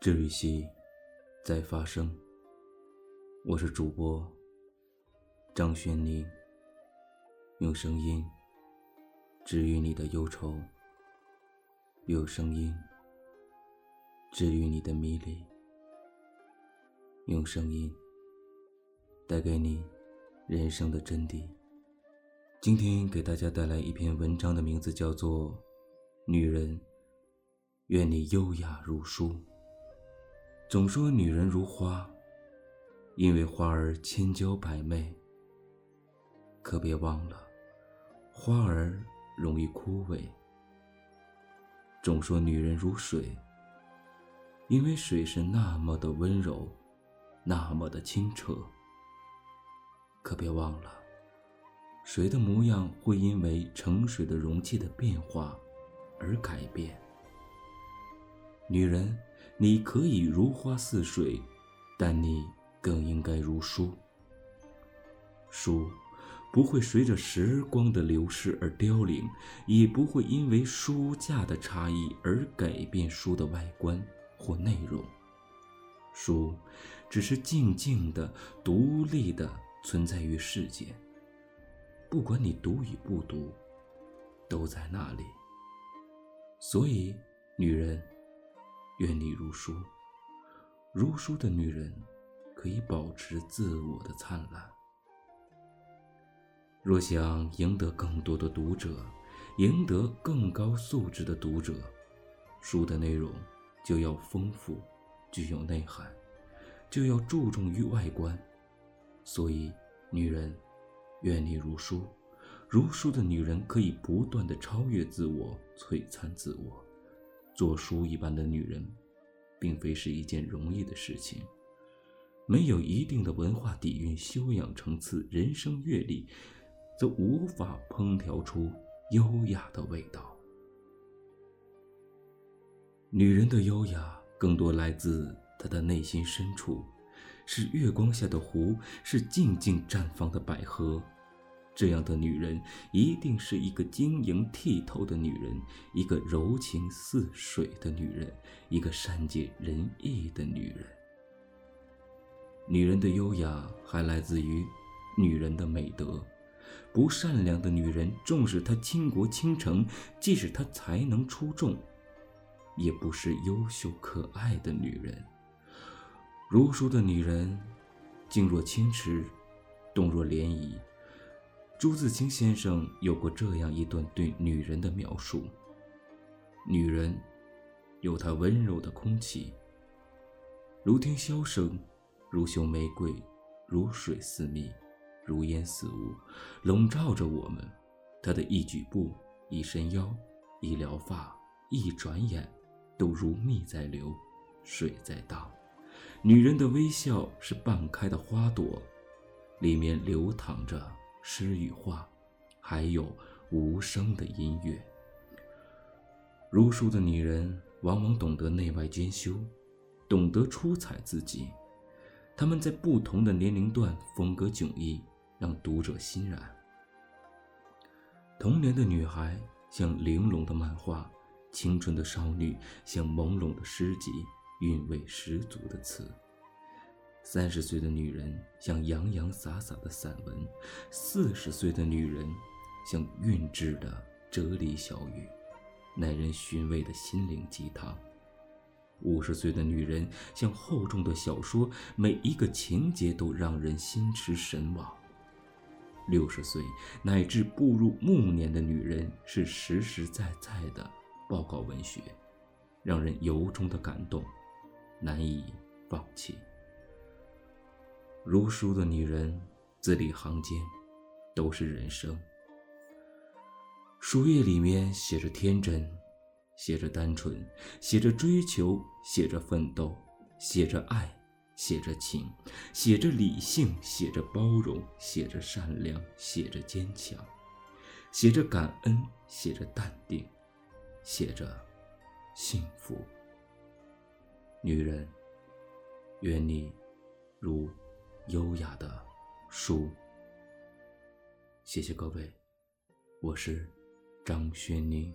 治愈系在发生，我是主播张轩宁，用声音治愈你的忧愁，用声音治愈你的迷离，用声音带给你人生的真谛。今天给大家带来一篇文章的名字叫做《女人，愿你优雅如书》。总说女人如花，因为花儿千娇百媚。可别忘了，花儿容易枯萎。总说女人如水，因为水是那么的温柔，那么的清澈。可别忘了，水的模样会因为盛水的容器的变化而改变。女人。你可以如花似水，但你更应该如书。书不会随着时光的流逝而凋零，也不会因为书架的差异而改变书的外观或内容。书只是静静的、独立的存在于世间，不管你读与不读，都在那里。所以，女人。愿你如书，如书的女人可以保持自我的灿烂。若想赢得更多的读者，赢得更高素质的读者，书的内容就要丰富，具有内涵，就要注重于外观。所以，女人，愿你如书，如书的女人可以不断的超越自我，璀璨自我。做书一般的女人，并非是一件容易的事情。没有一定的文化底蕴、修养层次、人生阅历，则无法烹调出优雅的味道。女人的优雅，更多来自她的内心深处，是月光下的湖，是静静绽放的百合。这样的女人一定是一个晶莹剔透的女人，一个柔情似水的女人，一个善解人意的女人。女人的优雅还来自于女人的美德。不善良的女人，纵使她倾国倾城，即使她才能出众，也不是优秀可爱的女人。如书的女人，静若清池，动若涟漪。朱自清先生有过这样一段对女人的描述：女人有她温柔的空气，如听箫声，如嗅玫瑰，如水似蜜，如烟似雾，笼罩着我们。她的一举步、一伸腰、一撩发、一转眼，都如蜜在流，水在荡。女人的微笑是半开的花朵，里面流淌着。诗与画，还有无声的音乐。如书的女人往往懂得内外兼修，懂得出彩自己。她们在不同的年龄段风格迥异，让读者欣然。童年的女孩像玲珑的漫画，青春的少女像朦胧的诗集，韵味十足的词。三十岁的女人像洋洋洒洒的散文，四十岁的女人像韵致的哲理小语，耐人寻味的心灵鸡汤。五十岁的女人像厚重的小说，每一个情节都让人心驰神往。六十岁乃至步入暮年的女人是实实在在的报告文学，让人由衷的感动，难以放弃。如书的女人，字里行间都是人生。书页里面写着天真，写着单纯，写着追求，写着奋斗，写着爱，写着情，写着理性，写着包容，写着善良，写着坚强，写着感恩，写着淡定，写着幸福。女人，愿你如。优雅的书，谢谢各位，我是张轩宁。